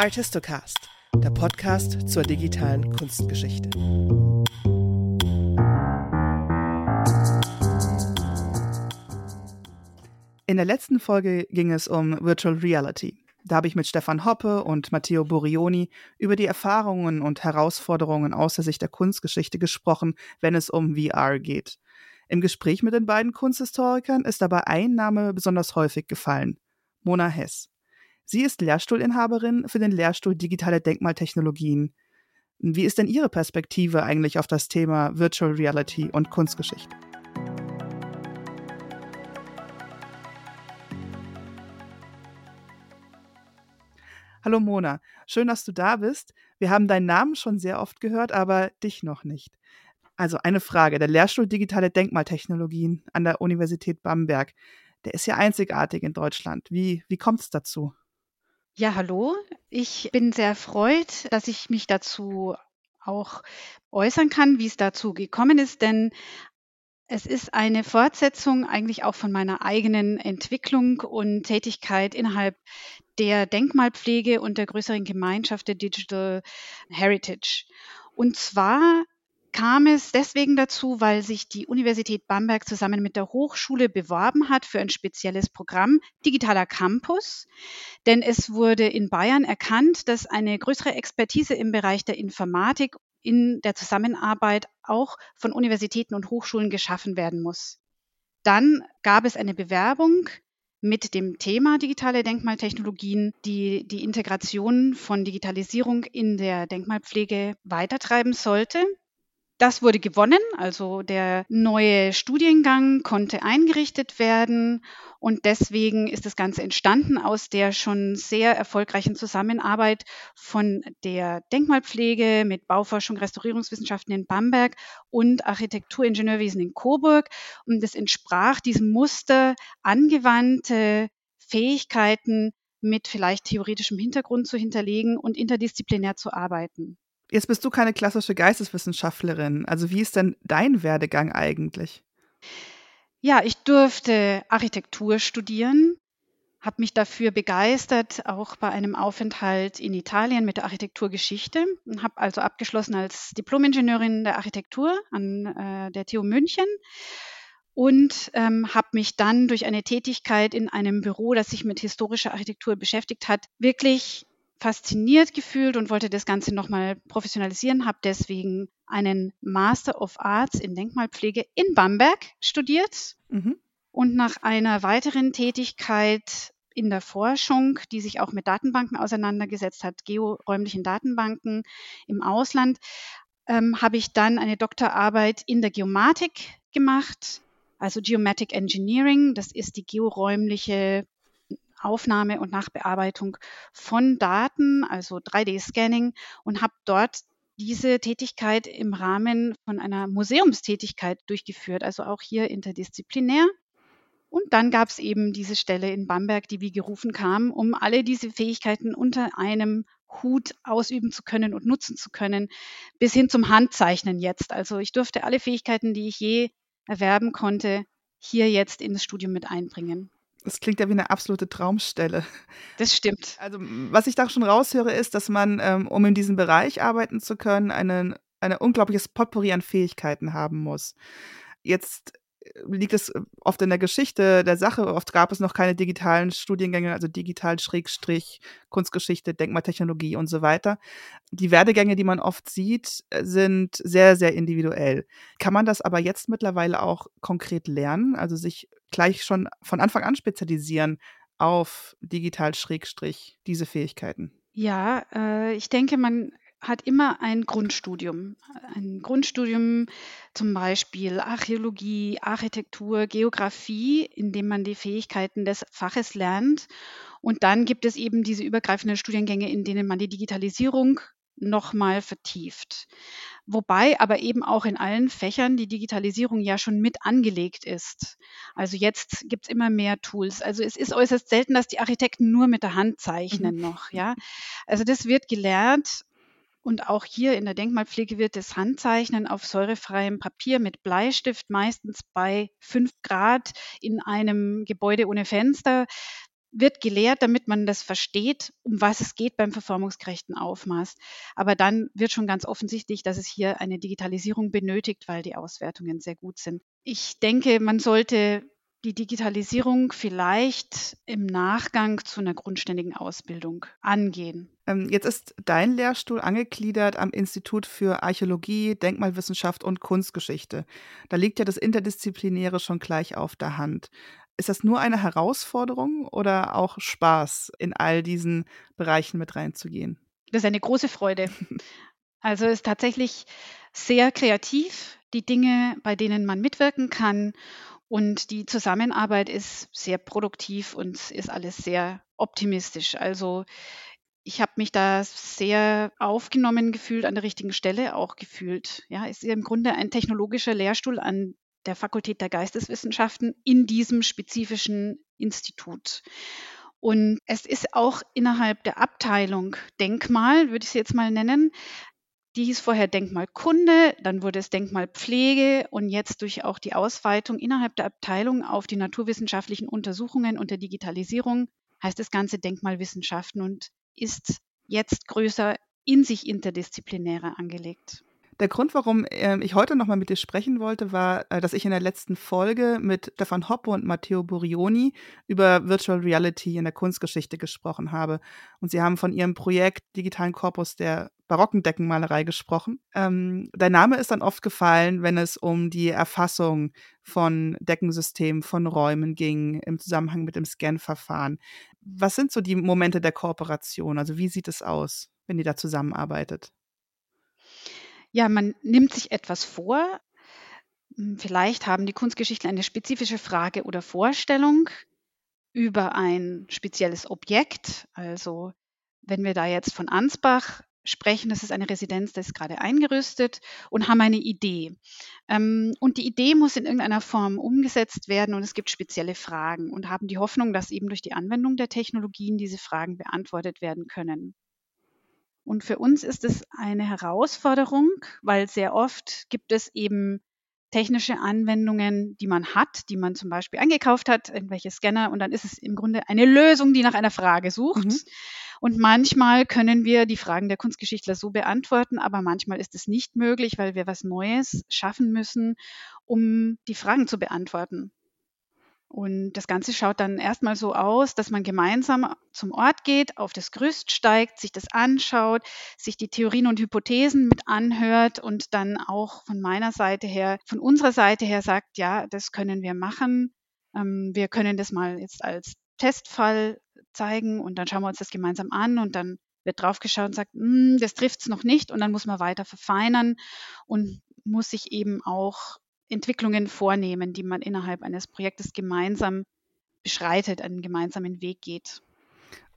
Artistocast, der Podcast zur digitalen Kunstgeschichte. In der letzten Folge ging es um Virtual Reality. Da habe ich mit Stefan Hoppe und Matteo Burioni über die Erfahrungen und Herausforderungen aus der Sicht der Kunstgeschichte gesprochen, wenn es um VR geht. Im Gespräch mit den beiden Kunsthistorikern ist dabei ein Name besonders häufig gefallen: Mona Hess. Sie ist Lehrstuhlinhaberin für den Lehrstuhl Digitale Denkmaltechnologien. Wie ist denn Ihre Perspektive eigentlich auf das Thema Virtual Reality und Kunstgeschichte? Hallo Mona, schön, dass du da bist. Wir haben deinen Namen schon sehr oft gehört, aber dich noch nicht. Also eine Frage, der Lehrstuhl Digitale Denkmaltechnologien an der Universität Bamberg, der ist ja einzigartig in Deutschland. Wie, wie kommt es dazu? Ja, hallo. Ich bin sehr erfreut, dass ich mich dazu auch äußern kann, wie es dazu gekommen ist, denn es ist eine Fortsetzung eigentlich auch von meiner eigenen Entwicklung und Tätigkeit innerhalb der Denkmalpflege und der größeren Gemeinschaft der Digital Heritage. Und zwar kam es deswegen dazu, weil sich die Universität Bamberg zusammen mit der Hochschule beworben hat für ein spezielles Programm Digitaler Campus. Denn es wurde in Bayern erkannt, dass eine größere Expertise im Bereich der Informatik in der Zusammenarbeit auch von Universitäten und Hochschulen geschaffen werden muss. Dann gab es eine Bewerbung mit dem Thema digitale Denkmaltechnologien, die die Integration von Digitalisierung in der Denkmalpflege weitertreiben sollte. Das wurde gewonnen, also der neue Studiengang konnte eingerichtet werden und deswegen ist das Ganze entstanden aus der schon sehr erfolgreichen Zusammenarbeit von der Denkmalpflege mit Bauforschung, Restaurierungswissenschaften in Bamberg und Architekturingenieurwesen in Coburg. Und es entsprach diesem Muster angewandte Fähigkeiten mit vielleicht theoretischem Hintergrund zu hinterlegen und interdisziplinär zu arbeiten. Jetzt bist du keine klassische Geisteswissenschaftlerin. Also wie ist denn dein Werdegang eigentlich? Ja, ich durfte Architektur studieren, habe mich dafür begeistert, auch bei einem Aufenthalt in Italien mit der Architekturgeschichte habe also abgeschlossen als Diplomingenieurin der Architektur an äh, der TU München und ähm, habe mich dann durch eine Tätigkeit in einem Büro, das sich mit historischer Architektur beschäftigt hat, wirklich fasziniert gefühlt und wollte das Ganze nochmal professionalisieren, habe deswegen einen Master of Arts in Denkmalpflege in Bamberg studiert mhm. und nach einer weiteren Tätigkeit in der Forschung, die sich auch mit Datenbanken auseinandergesetzt hat, georäumlichen Datenbanken im Ausland, ähm, habe ich dann eine Doktorarbeit in der Geomatik gemacht, also Geomatic Engineering. Das ist die georäumliche Aufnahme und Nachbearbeitung von Daten, also 3D-Scanning und habe dort diese Tätigkeit im Rahmen von einer Museumstätigkeit durchgeführt, also auch hier interdisziplinär. Und dann gab es eben diese Stelle in Bamberg, die wie gerufen kam, um alle diese Fähigkeiten unter einem Hut ausüben zu können und nutzen zu können, bis hin zum Handzeichnen jetzt. Also ich durfte alle Fähigkeiten, die ich je erwerben konnte, hier jetzt in das Studium mit einbringen. Das klingt ja wie eine absolute Traumstelle. Das stimmt. Also, was ich da schon raushöre, ist, dass man, ähm, um in diesem Bereich arbeiten zu können, einen, ein unglaubliches Potpourri an Fähigkeiten haben muss. Jetzt liegt es äh, oft in der Geschichte der Sache. Oft gab es noch keine digitalen Studiengänge, also digital Schrägstrich, Kunstgeschichte, Denkmaltechnologie und so weiter. Die Werdegänge, die man oft sieht, äh, sind sehr, sehr individuell. Kann man das aber jetzt mittlerweile auch konkret lernen, also sich gleich schon von Anfang an spezialisieren auf digital Schrägstrich, diese Fähigkeiten? Ja, äh, ich denke, man hat immer ein Grundstudium. Ein Grundstudium zum Beispiel Archäologie, Architektur, Geografie, in dem man die Fähigkeiten des Faches lernt. Und dann gibt es eben diese übergreifenden Studiengänge, in denen man die Digitalisierung nochmal vertieft. Wobei aber eben auch in allen Fächern die Digitalisierung ja schon mit angelegt ist. Also jetzt gibt es immer mehr Tools. Also es ist äußerst selten, dass die Architekten nur mit der Hand zeichnen mhm. noch. Ja, also das wird gelernt und auch hier in der Denkmalpflege wird das Handzeichnen auf säurefreiem Papier mit Bleistift meistens bei fünf Grad in einem Gebäude ohne Fenster wird gelehrt, damit man das versteht, um was es geht beim verformungsgerechten Aufmaß. Aber dann wird schon ganz offensichtlich, dass es hier eine Digitalisierung benötigt, weil die Auswertungen sehr gut sind. Ich denke, man sollte die Digitalisierung vielleicht im Nachgang zu einer grundständigen Ausbildung angehen. Ähm, jetzt ist dein Lehrstuhl angegliedert am Institut für Archäologie, Denkmalwissenschaft und Kunstgeschichte. Da liegt ja das Interdisziplinäre schon gleich auf der Hand. Ist das nur eine Herausforderung oder auch Spaß, in all diesen Bereichen mit reinzugehen? Das ist eine große Freude. Also es ist tatsächlich sehr kreativ, die Dinge, bei denen man mitwirken kann. Und die Zusammenarbeit ist sehr produktiv und ist alles sehr optimistisch. Also ich habe mich da sehr aufgenommen gefühlt, an der richtigen Stelle auch gefühlt. Ja, es ist im Grunde ein technologischer Lehrstuhl an der Fakultät der Geisteswissenschaften in diesem spezifischen Institut. Und es ist auch innerhalb der Abteilung Denkmal, würde ich es jetzt mal nennen. Die hieß vorher Denkmalkunde, dann wurde es Denkmalpflege und jetzt durch auch die Ausweitung innerhalb der Abteilung auf die naturwissenschaftlichen Untersuchungen und der Digitalisierung heißt das Ganze Denkmalwissenschaften und ist jetzt größer in sich interdisziplinärer angelegt. Der Grund, warum ähm, ich heute nochmal mit dir sprechen wollte, war, äh, dass ich in der letzten Folge mit Stefan Hoppe und Matteo Burioni über Virtual Reality in der Kunstgeschichte gesprochen habe. Und sie haben von ihrem Projekt Digitalen Korpus der barocken Deckenmalerei gesprochen. Ähm, dein Name ist dann oft gefallen, wenn es um die Erfassung von Deckensystemen, von Räumen ging, im Zusammenhang mit dem Scan-Verfahren. Was sind so die Momente der Kooperation? Also wie sieht es aus, wenn ihr da zusammenarbeitet? Ja, man nimmt sich etwas vor. Hm, vielleicht haben die Kunstgeschichtler eine spezifische Frage oder Vorstellung über ein spezielles Objekt. Also wenn wir da jetzt von Ansbach sprechen, das ist eine Residenz, das ist gerade eingerüstet und haben eine Idee. Ähm, und die Idee muss in irgendeiner Form umgesetzt werden und es gibt spezielle Fragen und haben die Hoffnung, dass eben durch die Anwendung der Technologien diese Fragen beantwortet werden können. Und für uns ist es eine Herausforderung, weil sehr oft gibt es eben technische Anwendungen, die man hat, die man zum Beispiel eingekauft hat, irgendwelche Scanner, und dann ist es im Grunde eine Lösung, die nach einer Frage sucht. Mhm. Und manchmal können wir die Fragen der Kunstgeschichtler so beantworten, aber manchmal ist es nicht möglich, weil wir was Neues schaffen müssen, um die Fragen zu beantworten. Und das Ganze schaut dann erstmal so aus, dass man gemeinsam zum Ort geht, auf das Gerüst steigt, sich das anschaut, sich die Theorien und Hypothesen mit anhört und dann auch von meiner Seite her, von unserer Seite her sagt, ja, das können wir machen. Ähm, wir können das mal jetzt als Testfall zeigen und dann schauen wir uns das gemeinsam an und dann wird draufgeschaut und sagt, hm, das trifft es noch nicht und dann muss man weiter verfeinern und muss sich eben auch Entwicklungen vornehmen, die man innerhalb eines Projektes gemeinsam beschreitet, einen gemeinsamen Weg geht.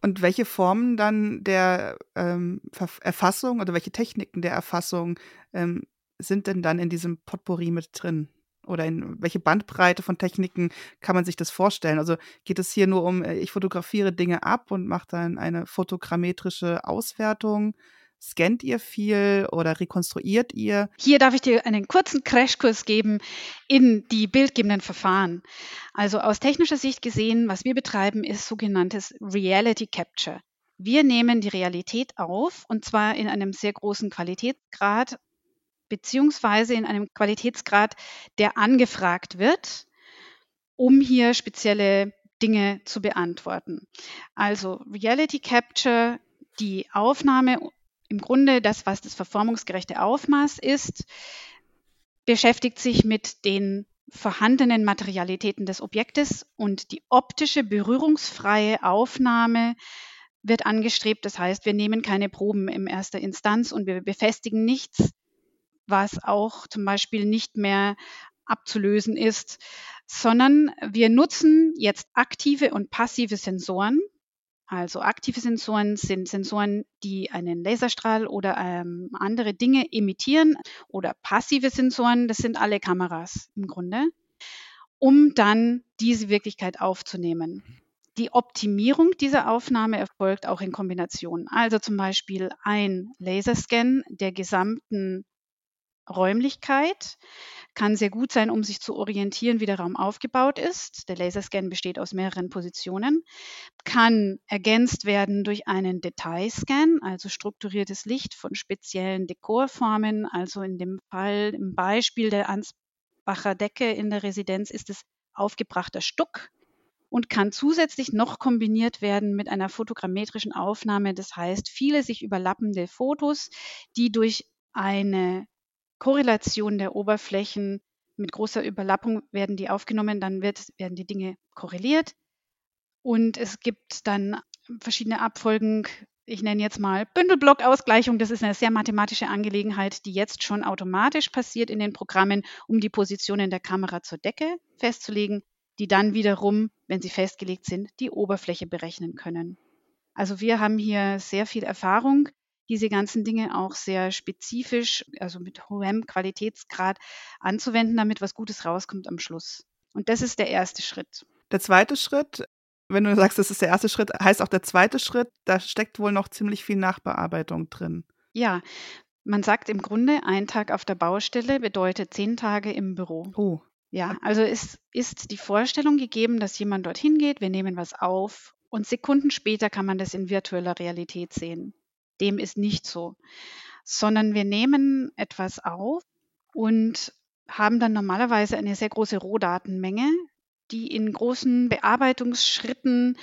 Und welche Formen dann der ähm, Erfassung oder welche Techniken der Erfassung ähm, sind denn dann in diesem Potpourri mit drin? Oder in welche Bandbreite von Techniken kann man sich das vorstellen? Also geht es hier nur um, äh, ich fotografiere Dinge ab und mache dann eine fotogrammetrische Auswertung? Scannt ihr viel oder rekonstruiert ihr? Hier darf ich dir einen kurzen Crashkurs geben in die bildgebenden Verfahren. Also aus technischer Sicht gesehen, was wir betreiben, ist sogenanntes Reality Capture. Wir nehmen die Realität auf und zwar in einem sehr großen Qualitätsgrad beziehungsweise in einem Qualitätsgrad, der angefragt wird, um hier spezielle Dinge zu beantworten. Also Reality Capture, die Aufnahme im Grunde das, was das verformungsgerechte Aufmaß ist, beschäftigt sich mit den vorhandenen Materialitäten des Objektes und die optische berührungsfreie Aufnahme wird angestrebt. Das heißt, wir nehmen keine Proben in erster Instanz und wir befestigen nichts, was auch zum Beispiel nicht mehr abzulösen ist, sondern wir nutzen jetzt aktive und passive Sensoren also aktive Sensoren sind Sensoren, die einen Laserstrahl oder ähm, andere Dinge emittieren oder passive Sensoren, das sind alle Kameras im Grunde, um dann diese Wirklichkeit aufzunehmen. Die Optimierung dieser Aufnahme erfolgt auch in Kombination. Also zum Beispiel ein Laserscan der gesamten Räumlichkeit, kann sehr gut sein, um sich zu orientieren, wie der Raum aufgebaut ist. Der Laserscan besteht aus mehreren Positionen, kann ergänzt werden durch einen Detailscan, also strukturiertes Licht von speziellen Dekorformen. Also in dem Fall, im Beispiel der Ansbacher Decke in der Residenz ist es aufgebrachter Stuck und kann zusätzlich noch kombiniert werden mit einer fotogrammetrischen Aufnahme. Das heißt, viele sich überlappende Fotos, die durch eine Korrelation der Oberflächen mit großer Überlappung werden die aufgenommen, dann wird, werden die Dinge korreliert. Und es gibt dann verschiedene Abfolgen. Ich nenne jetzt mal Bündelblockausgleichung. Das ist eine sehr mathematische Angelegenheit, die jetzt schon automatisch passiert in den Programmen, um die Positionen der Kamera zur Decke festzulegen, die dann wiederum, wenn sie festgelegt sind, die Oberfläche berechnen können. Also wir haben hier sehr viel Erfahrung diese ganzen Dinge auch sehr spezifisch, also mit hohem Qualitätsgrad anzuwenden, damit was Gutes rauskommt am Schluss. Und das ist der erste Schritt. Der zweite Schritt, wenn du sagst, das ist der erste Schritt, heißt auch der zweite Schritt, da steckt wohl noch ziemlich viel Nachbearbeitung drin. Ja, man sagt im Grunde, ein Tag auf der Baustelle bedeutet zehn Tage im Büro. Oh. Ja, also es ist die Vorstellung gegeben, dass jemand dorthin geht, wir nehmen was auf und Sekunden später kann man das in virtueller Realität sehen. Dem ist nicht so, sondern wir nehmen etwas auf und haben dann normalerweise eine sehr große Rohdatenmenge, die in großen Bearbeitungsschritten,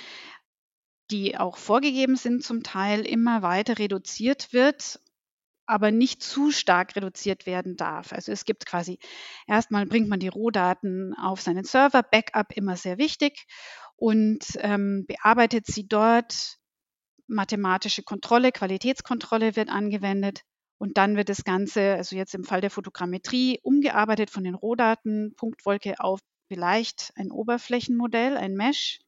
die auch vorgegeben sind, zum Teil immer weiter reduziert wird, aber nicht zu stark reduziert werden darf. Also es gibt quasi, erstmal bringt man die Rohdaten auf seinen Server, Backup immer sehr wichtig und ähm, bearbeitet sie dort mathematische Kontrolle, Qualitätskontrolle wird angewendet und dann wird das Ganze, also jetzt im Fall der Fotogrammetrie, umgearbeitet von den Rohdaten, Punktwolke auf vielleicht ein Oberflächenmodell, ein Mesh.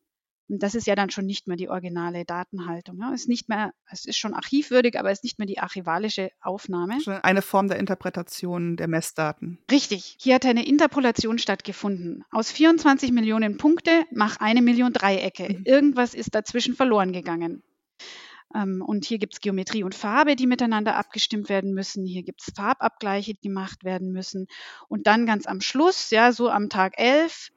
Und das ist ja dann schon nicht mehr die originale Datenhaltung. Ja. Ist nicht mehr, es ist schon archivwürdig, aber es ist nicht mehr die archivalische Aufnahme. Schon eine Form der Interpretation der Messdaten. Richtig. Hier hat eine Interpolation stattgefunden. Aus 24 Millionen Punkte mach eine Million Dreiecke. Mhm. Irgendwas ist dazwischen verloren gegangen. Ähm, und hier gibt es Geometrie und Farbe, die miteinander abgestimmt werden müssen. Hier gibt es Farbabgleiche, die gemacht werden müssen. Und dann ganz am Schluss, ja, so am Tag 11,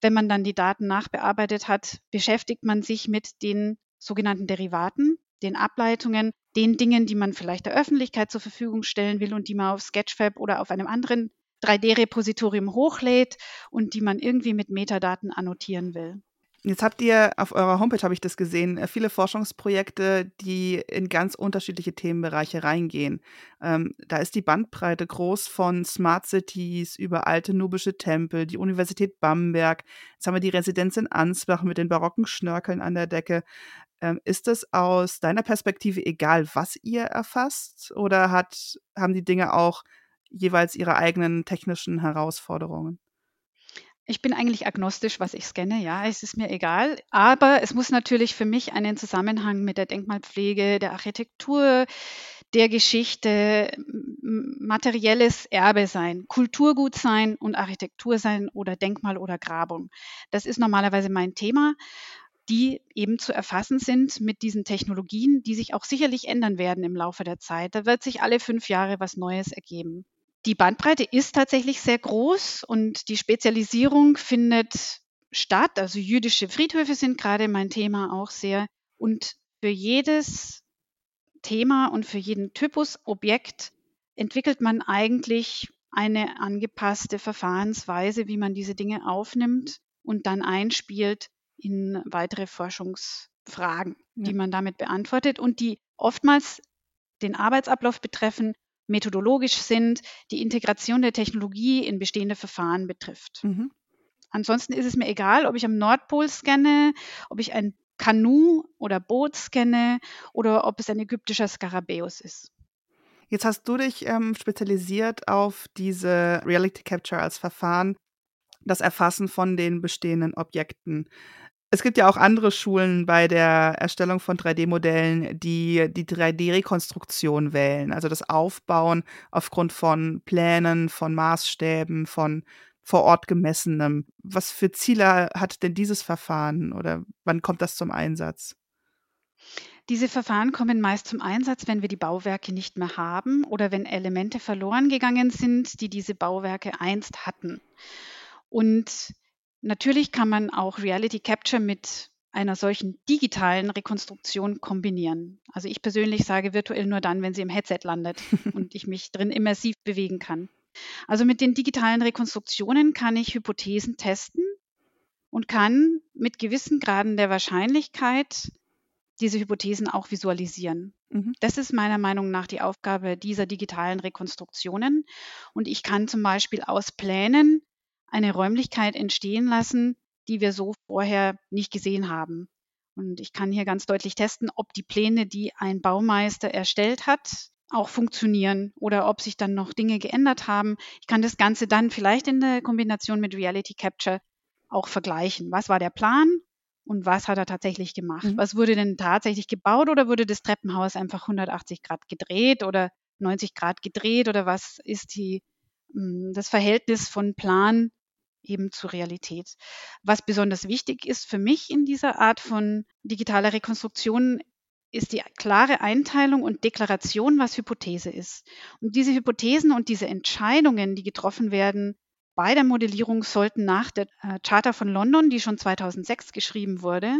wenn man dann die Daten nachbearbeitet hat, beschäftigt man sich mit den sogenannten Derivaten, den Ableitungen, den Dingen, die man vielleicht der Öffentlichkeit zur Verfügung stellen will und die man auf Sketchfab oder auf einem anderen 3D-Repositorium hochlädt und die man irgendwie mit Metadaten annotieren will. Jetzt habt ihr auf eurer Homepage, habe ich das gesehen, äh, viele Forschungsprojekte, die in ganz unterschiedliche Themenbereiche reingehen. Ähm, da ist die Bandbreite groß von Smart Cities über alte nubische Tempel, die Universität Bamberg. Jetzt haben wir die Residenz in Ansbach mit den barocken Schnörkeln an der Decke. Ähm, ist es aus deiner Perspektive egal, was ihr erfasst? Oder hat, haben die Dinge auch jeweils ihre eigenen technischen Herausforderungen? Ich bin eigentlich agnostisch, was ich scanne, ja, es ist mir egal. Aber es muss natürlich für mich einen Zusammenhang mit der Denkmalpflege, der Architektur, der Geschichte, materielles Erbe sein, Kulturgut sein und Architektur sein oder Denkmal oder Grabung. Das ist normalerweise mein Thema die eben zu erfassen sind mit diesen Technologien, die sich auch sicherlich ändern werden im Laufe der Zeit. Da wird sich alle fünf Jahre was Neues ergeben. Die Bandbreite ist tatsächlich sehr groß und die Spezialisierung findet statt. Also jüdische Friedhöfe sind gerade mein Thema auch sehr. Und für jedes Thema und für jeden Typus Objekt entwickelt man eigentlich eine angepasste Verfahrensweise, wie man diese Dinge aufnimmt und dann einspielt in weitere Forschungsfragen, ja. die man damit beantwortet und die oftmals den Arbeitsablauf betreffen, methodologisch sind, die Integration der Technologie in bestehende Verfahren betrifft. Mhm. Ansonsten ist es mir egal, ob ich am Nordpol scanne, ob ich ein Kanu oder Boot scanne oder ob es ein ägyptischer Skarabäus ist. Jetzt hast du dich ähm, spezialisiert auf diese Reality Capture als Verfahren, das Erfassen von den bestehenden Objekten. Es gibt ja auch andere Schulen bei der Erstellung von 3D-Modellen, die die 3D-Rekonstruktion wählen, also das Aufbauen aufgrund von Plänen, von Maßstäben, von vor Ort gemessenem. Was für Ziele hat denn dieses Verfahren oder wann kommt das zum Einsatz? Diese Verfahren kommen meist zum Einsatz, wenn wir die Bauwerke nicht mehr haben oder wenn Elemente verloren gegangen sind, die diese Bauwerke einst hatten. Und natürlich kann man auch Reality Capture mit einer solchen digitalen Rekonstruktion kombinieren. Also ich persönlich sage virtuell nur dann, wenn sie im Headset landet und ich mich drin immersiv bewegen kann. Also mit den digitalen Rekonstruktionen kann ich Hypothesen testen und kann mit gewissen Graden der Wahrscheinlichkeit diese Hypothesen auch visualisieren. Mhm. Das ist meiner Meinung nach die Aufgabe dieser digitalen Rekonstruktionen. Und ich kann zum Beispiel aus Plänen eine Räumlichkeit entstehen lassen, die wir so vorher nicht gesehen haben. Und ich kann hier ganz deutlich testen, ob die Pläne, die ein Baumeister erstellt hat, auch funktionieren oder ob sich dann noch Dinge geändert haben. Ich kann das Ganze dann vielleicht in der Kombination mit Reality Capture auch vergleichen. Was war der Plan und was hat er tatsächlich gemacht? Mhm. Was wurde denn tatsächlich gebaut oder wurde das Treppenhaus einfach 180 Grad gedreht oder 90 Grad gedreht oder was ist die, hm, das Verhältnis von Plan eben zur Realität. Was besonders wichtig ist für mich in dieser Art von digitaler Rekonstruktion, ist die klare Einteilung und Deklaration, was Hypothese ist. Und diese Hypothesen und diese Entscheidungen, die getroffen werden bei der Modellierung, sollten nach der äh, Charta von London, die schon 2006 geschrieben wurde,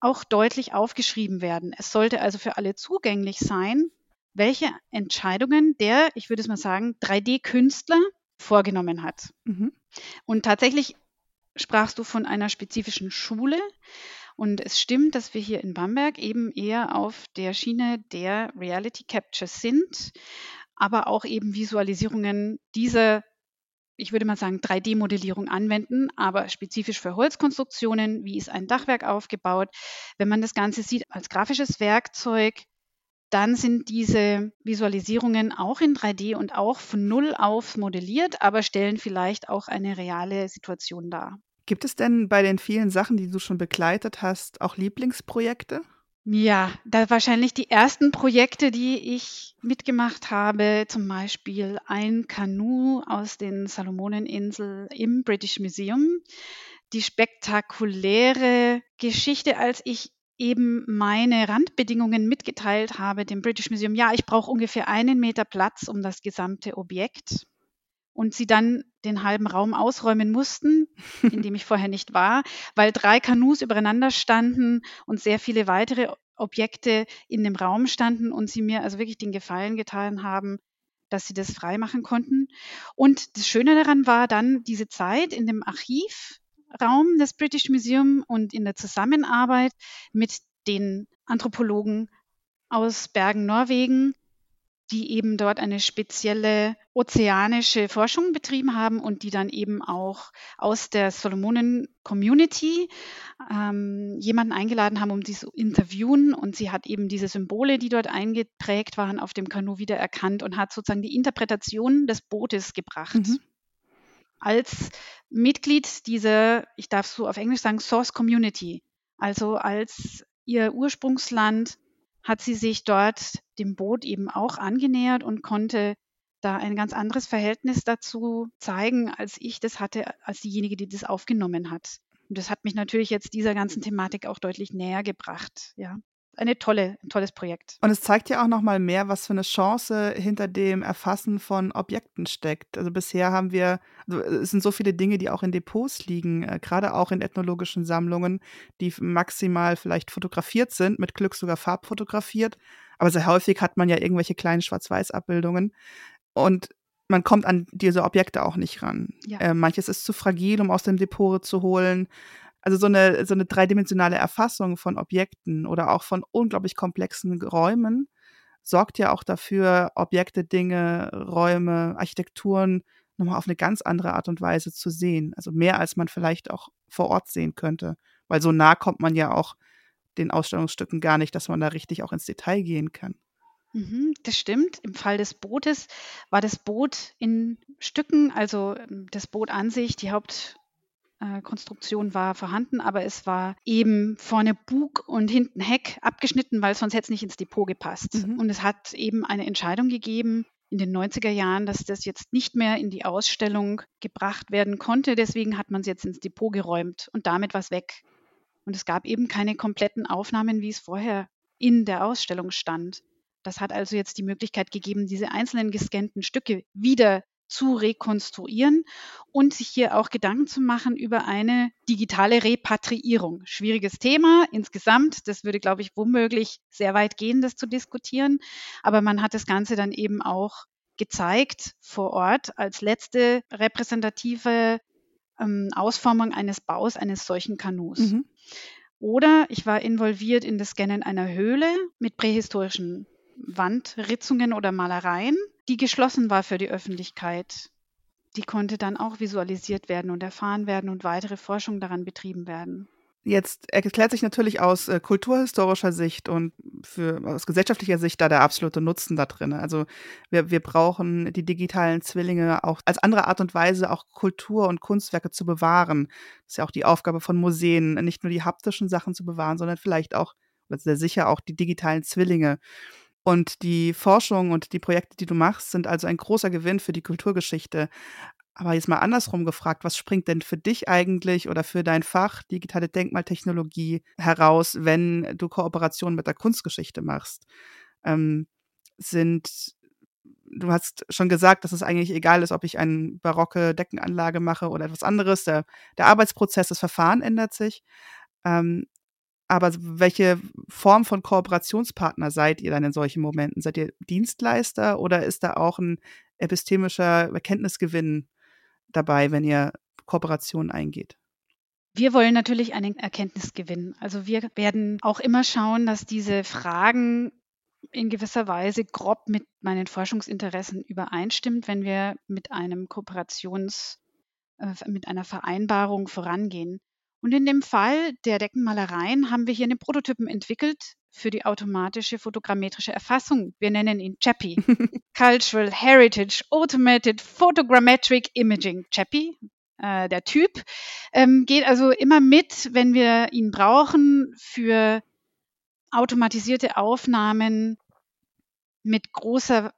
auch deutlich aufgeschrieben werden. Es sollte also für alle zugänglich sein, welche Entscheidungen der, ich würde es mal sagen, 3D-Künstler vorgenommen hat. Mhm. Und tatsächlich sprachst du von einer spezifischen Schule. Und es stimmt, dass wir hier in Bamberg eben eher auf der Schiene der Reality Capture sind, aber auch eben Visualisierungen dieser, ich würde mal sagen, 3D-Modellierung anwenden, aber spezifisch für Holzkonstruktionen. Wie ist ein Dachwerk aufgebaut? Wenn man das Ganze sieht als grafisches Werkzeug, dann sind diese Visualisierungen auch in 3D und auch von Null auf modelliert, aber stellen vielleicht auch eine reale Situation dar. Gibt es denn bei den vielen Sachen, die du schon begleitet hast, auch Lieblingsprojekte? Ja, da wahrscheinlich die ersten Projekte, die ich mitgemacht habe, zum Beispiel ein Kanu aus den Salomoneninseln im British Museum. Die spektakuläre Geschichte, als ich eben meine Randbedingungen mitgeteilt habe dem British Museum, ja, ich brauche ungefähr einen Meter Platz um das gesamte Objekt und sie dann den halben Raum ausräumen mussten, in dem ich vorher nicht war, weil drei Kanus übereinander standen und sehr viele weitere Objekte in dem Raum standen und sie mir also wirklich den Gefallen getan haben, dass sie das frei machen konnten. Und das Schöne daran war dann diese Zeit in dem Archiv, Raum des British Museum und in der Zusammenarbeit mit den Anthropologen aus Bergen, Norwegen, die eben dort eine spezielle ozeanische Forschung betrieben haben und die dann eben auch aus der Solomonen Community ähm, jemanden eingeladen haben, um sie zu interviewen. Und sie hat eben diese Symbole, die dort eingeprägt waren, auf dem Kanu wieder erkannt und hat sozusagen die Interpretation des Bootes gebracht. Mhm als Mitglied dieser, ich darf so auf Englisch sagen, Source Community. Also als ihr Ursprungsland hat sie sich dort dem Boot eben auch angenähert und konnte da ein ganz anderes Verhältnis dazu zeigen, als ich das hatte, als diejenige, die das aufgenommen hat. Und das hat mich natürlich jetzt dieser ganzen Thematik auch deutlich näher gebracht, ja eine tolle, ein tolles Projekt. Und es zeigt ja auch noch mal mehr, was für eine Chance hinter dem Erfassen von Objekten steckt. Also bisher haben wir, also es sind so viele Dinge, die auch in Depots liegen, äh, gerade auch in ethnologischen Sammlungen, die maximal vielleicht fotografiert sind, mit Glück sogar farbfotografiert. Aber sehr häufig hat man ja irgendwelche kleinen Schwarz-Weiß-Abbildungen. Und man kommt an diese Objekte auch nicht ran. Ja. Äh, manches ist zu fragil, um aus dem Depot zu holen. Also so eine, so eine dreidimensionale Erfassung von Objekten oder auch von unglaublich komplexen Räumen sorgt ja auch dafür, Objekte, Dinge, Räume, Architekturen nochmal auf eine ganz andere Art und Weise zu sehen. Also mehr, als man vielleicht auch vor Ort sehen könnte. Weil so nah kommt man ja auch den Ausstellungsstücken gar nicht, dass man da richtig auch ins Detail gehen kann. Mhm, das stimmt. Im Fall des Bootes war das Boot in Stücken, also ähm, das Boot an sich, die Haupt, äh, Konstruktion war vorhanden, aber es war eben vorne Bug und hinten Heck abgeschnitten, weil sonst hätte es nicht ins Depot gepasst. Mhm. Und es hat eben eine Entscheidung gegeben in den 90er Jahren, dass das jetzt nicht mehr in die Ausstellung gebracht werden konnte. Deswegen hat man es jetzt ins Depot geräumt und damit was weg. Und es gab eben keine kompletten Aufnahmen, wie es vorher in der Ausstellung stand. Das hat also jetzt die Möglichkeit gegeben, diese einzelnen gescannten Stücke wieder zu rekonstruieren und sich hier auch Gedanken zu machen über eine digitale Repatriierung. Schwieriges Thema insgesamt. Das würde, glaube ich, womöglich sehr weit gehen, das zu diskutieren. Aber man hat das Ganze dann eben auch gezeigt vor Ort als letzte repräsentative ähm, Ausformung eines Baus eines solchen Kanus. Mhm. Oder ich war involviert in das Scannen einer Höhle mit prähistorischen Wandritzungen oder Malereien, die geschlossen war für die Öffentlichkeit. Die konnte dann auch visualisiert werden und erfahren werden und weitere Forschung daran betrieben werden. Jetzt erklärt sich natürlich aus äh, kulturhistorischer Sicht und für, aus gesellschaftlicher Sicht da der absolute Nutzen da drin. Also wir, wir brauchen die digitalen Zwillinge auch als andere Art und Weise auch Kultur und Kunstwerke zu bewahren. Das ist ja auch die Aufgabe von Museen, nicht nur die haptischen Sachen zu bewahren, sondern vielleicht auch, sehr sicher auch die digitalen Zwillinge. Und die Forschung und die Projekte, die du machst, sind also ein großer Gewinn für die Kulturgeschichte. Aber jetzt mal andersrum gefragt, was springt denn für dich eigentlich oder für dein Fach digitale Denkmaltechnologie heraus, wenn du Kooperationen mit der Kunstgeschichte machst? Ähm, sind, du hast schon gesagt, dass es eigentlich egal ist, ob ich eine barocke Deckenanlage mache oder etwas anderes. Der, der Arbeitsprozess, das Verfahren ändert sich. Ähm, aber welche Form von Kooperationspartner seid ihr dann in solchen Momenten? Seid ihr Dienstleister oder ist da auch ein epistemischer Erkenntnisgewinn dabei, wenn ihr Kooperationen eingeht? Wir wollen natürlich einen Erkenntnisgewinn. Also wir werden auch immer schauen, dass diese Fragen in gewisser Weise grob mit meinen Forschungsinteressen übereinstimmt, wenn wir mit einem Kooperations, äh, mit einer Vereinbarung vorangehen. Und in dem Fall der Deckenmalereien haben wir hier einen Prototypen entwickelt für die automatische fotogrammetrische Erfassung. Wir nennen ihn CHAPI, Cultural Heritage Automated Photogrammetric Imaging. CHAPI, äh, der Typ, ähm, geht also immer mit, wenn wir ihn brauchen für automatisierte Aufnahmen mit großer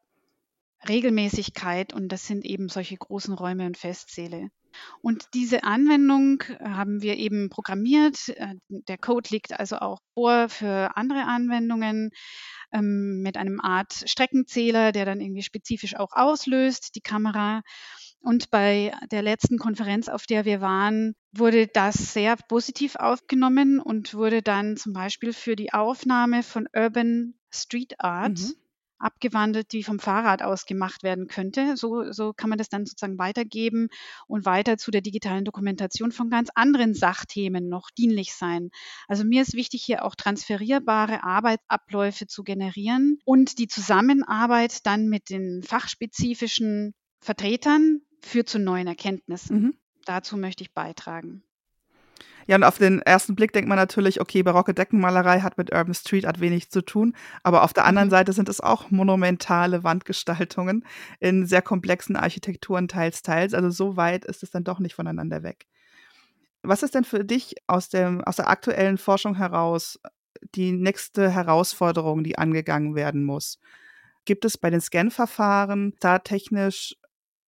Regelmäßigkeit und das sind eben solche großen Räume und Festsäle. Und diese Anwendung haben wir eben programmiert. Äh, der Code liegt also auch vor für andere Anwendungen ähm, mit einem Art Streckenzähler, der dann irgendwie spezifisch auch auslöst, die Kamera. Und bei der letzten Konferenz, auf der wir waren, wurde das sehr positiv aufgenommen und wurde dann zum Beispiel für die Aufnahme von Urban Street Art mhm abgewandelt, die vom Fahrrad aus gemacht werden könnte. So, so kann man das dann sozusagen weitergeben und weiter zu der digitalen Dokumentation von ganz anderen Sachthemen noch dienlich sein. Also mir ist wichtig, hier auch transferierbare Arbeitsabläufe zu generieren und die Zusammenarbeit dann mit den fachspezifischen Vertretern führt zu neuen Erkenntnissen. Mhm. Dazu möchte ich beitragen. Ja, und auf den ersten Blick denkt man natürlich, okay, barocke Deckenmalerei hat mit Urban Street Art wenig zu tun. Aber auf der anderen mhm. Seite sind es auch monumentale Wandgestaltungen in sehr komplexen Architekturen, teils, teils. Also so weit ist es dann doch nicht voneinander weg. Was ist denn für dich aus, dem, aus der aktuellen Forschung heraus die nächste Herausforderung, die angegangen werden muss? Gibt es bei den Scan-Verfahren da technisch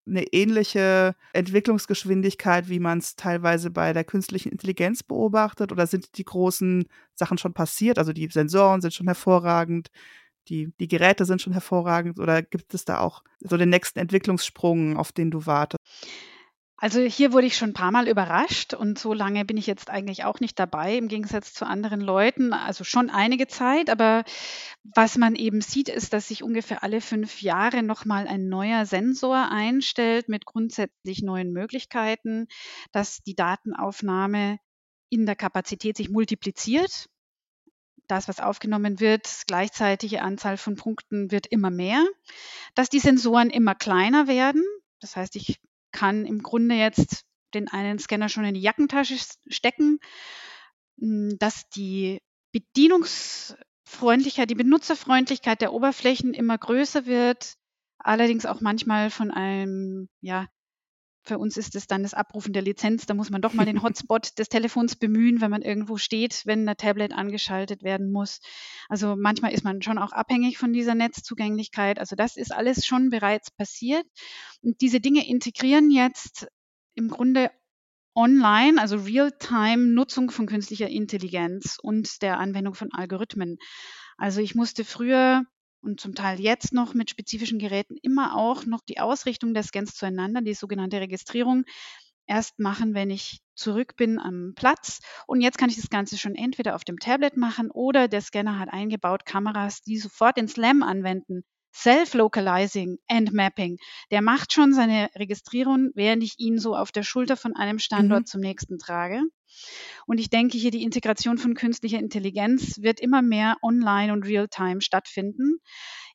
eine ähnliche Entwicklungsgeschwindigkeit, wie man es teilweise bei der künstlichen Intelligenz beobachtet? Oder sind die großen Sachen schon passiert? Also die Sensoren sind schon hervorragend, die, die Geräte sind schon hervorragend. Oder gibt es da auch so den nächsten Entwicklungssprung, auf den du wartest? Also hier wurde ich schon ein paar Mal überrascht und so lange bin ich jetzt eigentlich auch nicht dabei, im Gegensatz zu anderen Leuten. Also schon einige Zeit, aber was man eben sieht, ist, dass sich ungefähr alle fünf Jahre nochmal ein neuer Sensor einstellt mit grundsätzlich neuen Möglichkeiten, dass die Datenaufnahme in der Kapazität sich multipliziert. Das, was aufgenommen wird, gleichzeitige Anzahl von Punkten wird immer mehr, dass die Sensoren immer kleiner werden. Das heißt, ich kann im Grunde jetzt den einen Scanner schon in die Jackentasche stecken, hm, dass die Bedienungsfreundlichkeit, die Benutzerfreundlichkeit der Oberflächen immer größer wird, allerdings auch manchmal von einem ja, für uns ist es dann das Abrufen der Lizenz. Da muss man doch mal den Hotspot des Telefons bemühen, wenn man irgendwo steht, wenn ein Tablet angeschaltet werden muss. Also manchmal ist man schon auch abhängig von dieser Netzzugänglichkeit. Also das ist alles schon bereits passiert. Und diese Dinge integrieren jetzt im Grunde online, also Real-Time-Nutzung von künstlicher Intelligenz und der Anwendung von Algorithmen. Also ich musste früher und zum Teil jetzt noch mit spezifischen Geräten immer auch noch die Ausrichtung der Scans zueinander, die sogenannte Registrierung, erst machen, wenn ich zurück bin am Platz. Und jetzt kann ich das Ganze schon entweder auf dem Tablet machen oder der Scanner hat eingebaut Kameras, die sofort den SLAM anwenden. Self-Localizing and Mapping. Der macht schon seine Registrierung, während ich ihn so auf der Schulter von einem Standort mhm. zum nächsten trage. Und ich denke hier, die Integration von künstlicher Intelligenz wird immer mehr online und real-time stattfinden.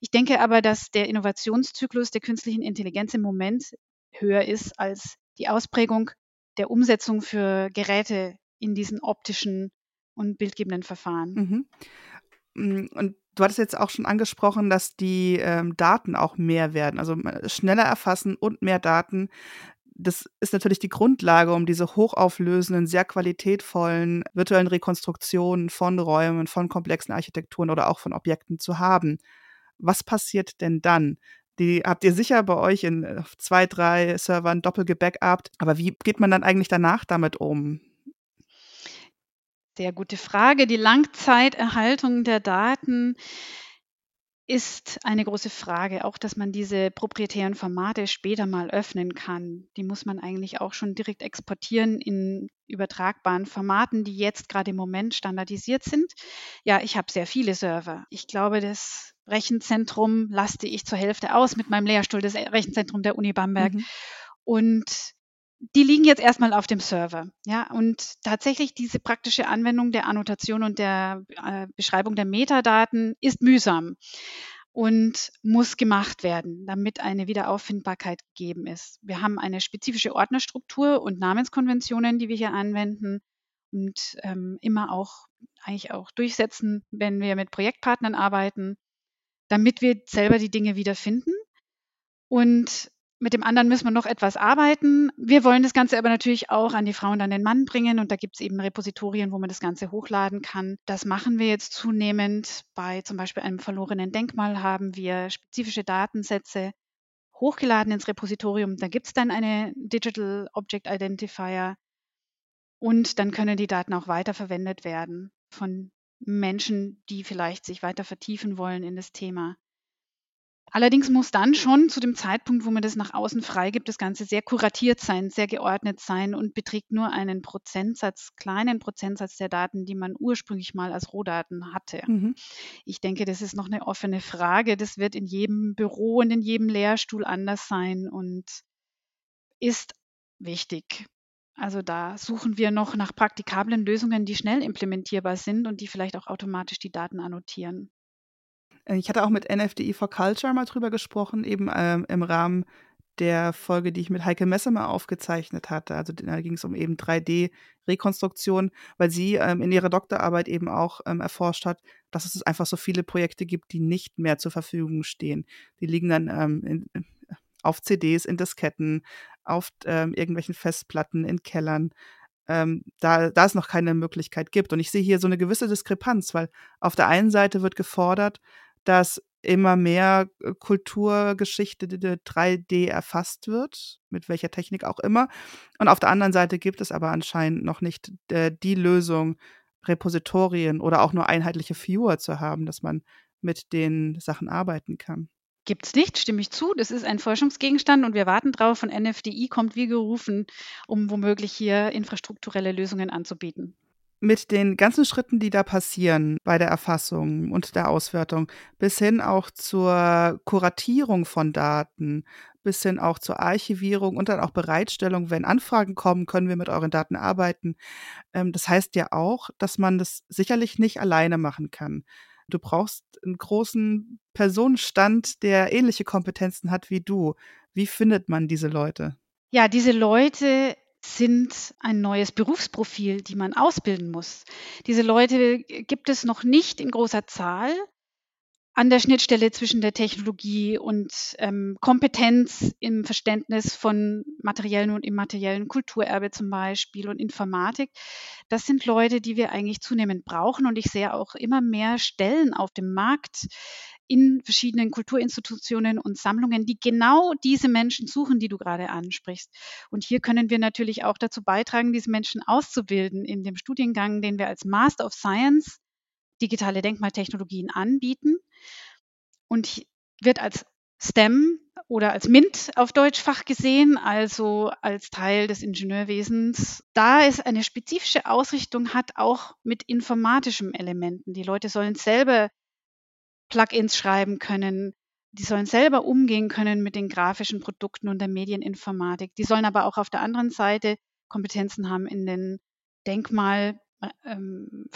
Ich denke aber, dass der Innovationszyklus der künstlichen Intelligenz im Moment höher ist als die Ausprägung der Umsetzung für Geräte in diesen optischen und bildgebenden Verfahren. Mhm. Mm, und du hattest jetzt auch schon angesprochen, dass die ähm, Daten auch mehr werden, also schneller erfassen und mehr Daten. Das ist natürlich die Grundlage, um diese hochauflösenden, sehr qualitätvollen virtuellen Rekonstruktionen von Räumen, von komplexen Architekturen oder auch von Objekten zu haben. Was passiert denn dann? Die habt ihr sicher bei euch in äh, zwei, drei Servern doppelt gebackupt. Aber wie geht man dann eigentlich danach damit um? Sehr gute Frage. Die Langzeiterhaltung der Daten ist eine große Frage. Auch, dass man diese proprietären Formate später mal öffnen kann. Die muss man eigentlich auch schon direkt exportieren in übertragbaren Formaten, die jetzt gerade im Moment standardisiert sind. Ja, ich habe sehr viele Server. Ich glaube, das Rechenzentrum laste ich zur Hälfte aus mit meinem Lehrstuhl, das Rechenzentrum der Uni Bamberg. Mhm. Und die liegen jetzt erstmal auf dem Server. Ja, und tatsächlich diese praktische Anwendung der Annotation und der äh, Beschreibung der Metadaten ist mühsam und muss gemacht werden, damit eine Wiederauffindbarkeit gegeben ist. Wir haben eine spezifische Ordnerstruktur und Namenskonventionen, die wir hier anwenden und ähm, immer auch eigentlich auch durchsetzen, wenn wir mit Projektpartnern arbeiten, damit wir selber die Dinge wiederfinden. Und mit dem anderen müssen wir noch etwas arbeiten. Wir wollen das Ganze aber natürlich auch an die Frau und an den Mann bringen und da gibt es eben Repositorien, wo man das Ganze hochladen kann. Das machen wir jetzt zunehmend. Bei zum Beispiel einem verlorenen Denkmal haben wir spezifische Datensätze hochgeladen ins Repositorium. Da gibt es dann eine Digital Object Identifier und dann können die Daten auch weiterverwendet werden von Menschen, die vielleicht sich weiter vertiefen wollen in das Thema. Allerdings muss dann schon zu dem Zeitpunkt, wo man das nach außen freigibt, das Ganze sehr kuratiert sein, sehr geordnet sein und beträgt nur einen Prozentsatz, kleinen Prozentsatz der Daten, die man ursprünglich mal als Rohdaten hatte. Mhm. Ich denke, das ist noch eine offene Frage. Das wird in jedem Büro und in jedem Lehrstuhl anders sein und ist wichtig. Also da suchen wir noch nach praktikablen Lösungen, die schnell implementierbar sind und die vielleicht auch automatisch die Daten annotieren. Äh, ich hatte auch mit NFDI for Culture mal drüber gesprochen, eben ähm, im Rahmen der Folge, die ich mit Heike Messer mal aufgezeichnet hatte. Also da ging es um eben 3D-Rekonstruktion, weil sie ähm, in ihrer Doktorarbeit eben auch ähm, erforscht hat, dass es einfach so viele Projekte gibt, die nicht mehr zur Verfügung stehen. Die liegen dann ähm, in, auf CDs, in Disketten, auf ähm, irgendwelchen Festplatten, in Kellern. Ähm, da, da es noch keine Möglichkeit gibt. Und ich sehe hier so eine gewisse Diskrepanz, weil auf der einen Seite wird gefordert, dass immer mehr äh, Kulturgeschichte 3D erfasst wird, mit welcher Technik auch immer. Und auf der anderen Seite gibt es aber anscheinend noch nicht äh, die Lösung, Repositorien oder auch nur einheitliche Viewer zu haben, dass man mit den Sachen arbeiten kann. Gibt es nicht, stimme ich zu. Das ist ein Forschungsgegenstand und wir warten drauf. Von NFDI kommt wie gerufen, um womöglich hier infrastrukturelle Lösungen anzubieten mit den ganzen Schritten, die da passieren bei der Erfassung und der Auswertung, bis hin auch zur Kuratierung von Daten, bis hin auch zur Archivierung und dann auch Bereitstellung, wenn Anfragen kommen, können wir mit euren Daten arbeiten. Ähm, das heißt ja auch, dass man das sicherlich nicht alleine machen kann. Du brauchst einen großen Personenstand, der ähnliche Kompetenzen hat wie du. Wie findet man diese Leute? Ja, diese Leute sind ein neues Berufsprofil, die man ausbilden muss. Diese Leute gibt es noch nicht in großer Zahl an der Schnittstelle zwischen der Technologie und ähm, Kompetenz im Verständnis von materiellen und immateriellen Kulturerbe zum Beispiel und Informatik. Das sind Leute, die wir eigentlich zunehmend brauchen und ich sehe auch immer mehr Stellen auf dem Markt, in verschiedenen Kulturinstitutionen und Sammlungen, die genau diese Menschen suchen, die du gerade ansprichst. Und hier können wir natürlich auch dazu beitragen, diese Menschen auszubilden in dem Studiengang, den wir als Master of Science digitale Denkmaltechnologien anbieten und wird als STEM oder als MINT auf Deutsch Fach gesehen, also als Teil des Ingenieurwesens, da es eine spezifische Ausrichtung hat, auch mit informatischen Elementen. Die Leute sollen selber Plugins schreiben können, die sollen selber umgehen können mit den grafischen Produkten und der Medieninformatik. Die sollen aber auch auf der anderen Seite Kompetenzen haben in den Denkmalverständnis, ähm,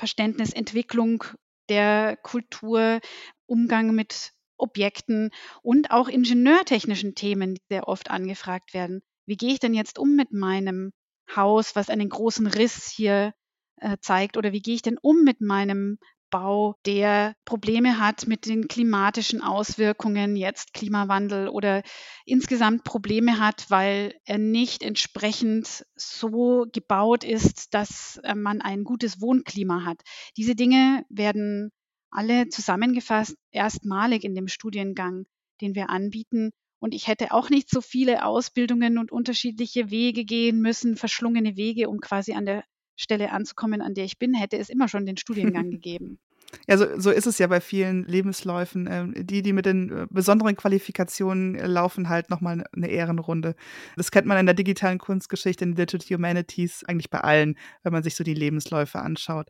Entwicklung der Kultur, Umgang mit Objekten und auch ingenieurtechnischen Themen, die sehr oft angefragt werden. Wie gehe ich denn jetzt um mit meinem Haus, was einen großen Riss hier äh, zeigt? Oder wie gehe ich denn um mit meinem Bau, der Probleme hat mit den klimatischen Auswirkungen, jetzt Klimawandel oder insgesamt Probleme hat, weil er nicht entsprechend so gebaut ist, dass äh, man ein gutes Wohnklima hat. Diese Dinge werden alle zusammengefasst erstmalig in dem Studiengang, den wir anbieten. Und ich hätte auch nicht so viele Ausbildungen und unterschiedliche Wege gehen müssen, verschlungene Wege, um quasi an der Stelle anzukommen, an der ich bin, hätte es immer schon den Studiengang gegeben. Ja, so, so ist es ja bei vielen Lebensläufen. Ähm, die, die mit den äh, besonderen Qualifikationen äh, laufen, halt nochmal eine Ehrenrunde. Das kennt man in der digitalen Kunstgeschichte, in Digital Humanities, eigentlich bei allen, wenn man sich so die Lebensläufe anschaut.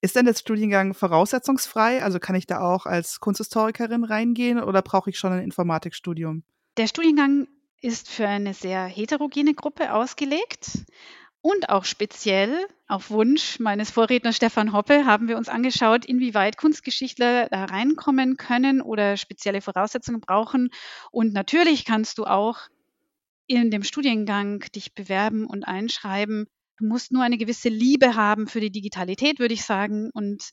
Ist denn der Studiengang voraussetzungsfrei? Also kann ich da auch als Kunsthistorikerin reingehen oder brauche ich schon ein Informatikstudium? Der Studiengang ist für eine sehr heterogene Gruppe ausgelegt. Und auch speziell auf Wunsch meines Vorredners Stefan Hoppe haben wir uns angeschaut, inwieweit Kunstgeschichtler da reinkommen können oder spezielle Voraussetzungen brauchen. Und natürlich kannst du auch in dem Studiengang dich bewerben und einschreiben. Du musst nur eine gewisse Liebe haben für die Digitalität, würde ich sagen, und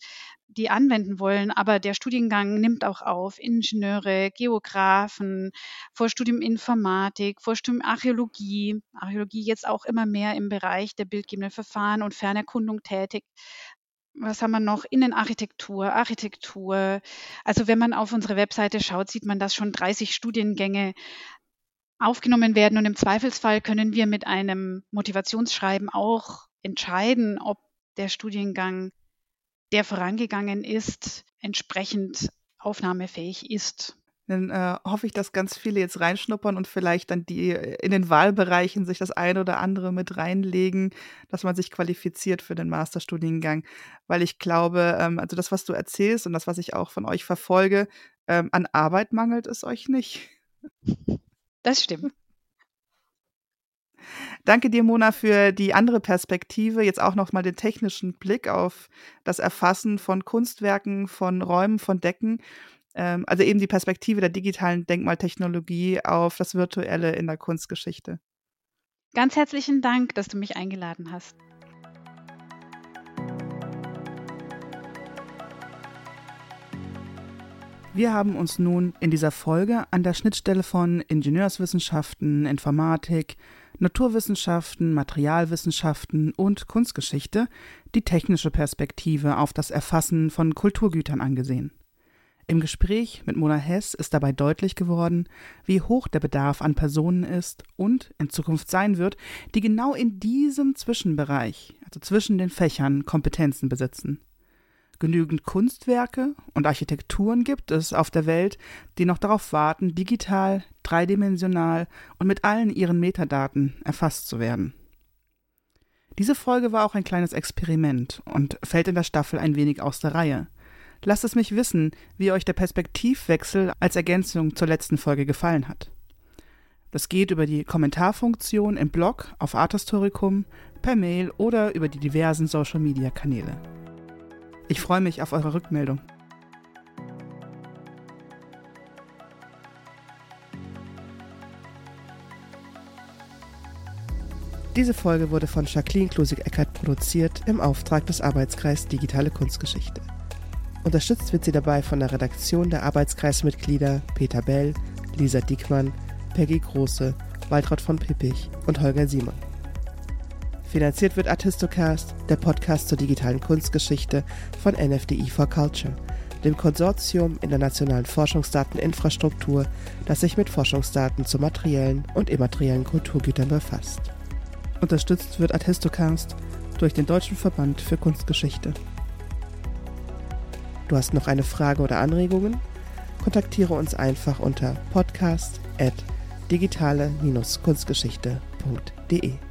die anwenden wollen. Aber der Studiengang nimmt auch auf Ingenieure, Geografen, Vorstudium Informatik, Vorstudium Archäologie. Archäologie jetzt auch immer mehr im Bereich der bildgebenden Verfahren und Fernerkundung tätig. Was haben wir noch? Innenarchitektur, Architektur. Also wenn man auf unsere Webseite schaut, sieht man, dass schon 30 Studiengänge aufgenommen werden. Und im Zweifelsfall können wir mit einem Motivationsschreiben auch entscheiden, ob der Studiengang, der vorangegangen ist, entsprechend aufnahmefähig ist. Dann äh, hoffe ich, dass ganz viele jetzt reinschnuppern und vielleicht dann die in den Wahlbereichen sich das eine oder andere mit reinlegen, dass man sich qualifiziert für den Masterstudiengang. Weil ich glaube, ähm, also das, was du erzählst und das, was ich auch von euch verfolge, ähm, an Arbeit mangelt es euch nicht. Das stimmt. Danke dir, Mona, für die andere Perspektive. Jetzt auch nochmal den technischen Blick auf das Erfassen von Kunstwerken, von Räumen, von Decken. Ähm, also eben die Perspektive der digitalen Denkmaltechnologie auf das Virtuelle in der Kunstgeschichte. Ganz herzlichen Dank, dass du mich eingeladen hast. Wir haben uns nun in dieser Folge an der Schnittstelle von Ingenieurswissenschaften, Informatik, Naturwissenschaften, Materialwissenschaften und Kunstgeschichte die technische Perspektive auf das Erfassen von Kulturgütern angesehen. Im Gespräch mit Mona Hess ist dabei deutlich geworden, wie hoch der Bedarf an Personen ist und in Zukunft sein wird, die genau in diesem Zwischenbereich, also zwischen den Fächern, Kompetenzen besitzen. Genügend Kunstwerke und Architekturen gibt es auf der Welt, die noch darauf warten, digital, dreidimensional und mit allen ihren Metadaten erfasst zu werden. Diese Folge war auch ein kleines Experiment und fällt in der Staffel ein wenig aus der Reihe. Lasst es mich wissen, wie euch der Perspektivwechsel als Ergänzung zur letzten Folge gefallen hat. Das geht über die Kommentarfunktion im Blog auf Arthistoricum, per Mail oder über die diversen Social-Media-Kanäle. Ich freue mich auf eure Rückmeldung. Diese Folge wurde von Jacqueline Klusig-Eckert produziert im Auftrag des Arbeitskreis Digitale Kunstgeschichte. Unterstützt wird sie dabei von der Redaktion der Arbeitskreismitglieder Peter Bell, Lisa Diekmann, Peggy Große, Waltraud von Pippich und Holger Simon. Finanziert wird Artistocast, der Podcast zur digitalen Kunstgeschichte von NFDI for Culture, dem Konsortium in der nationalen Forschungsdateninfrastruktur, das sich mit Forschungsdaten zu materiellen und immateriellen Kulturgütern befasst. Unterstützt wird Artistocast durch den Deutschen Verband für Kunstgeschichte. Du hast noch eine Frage oder Anregungen? Kontaktiere uns einfach unter podcast.digitale-kunstgeschichte.de.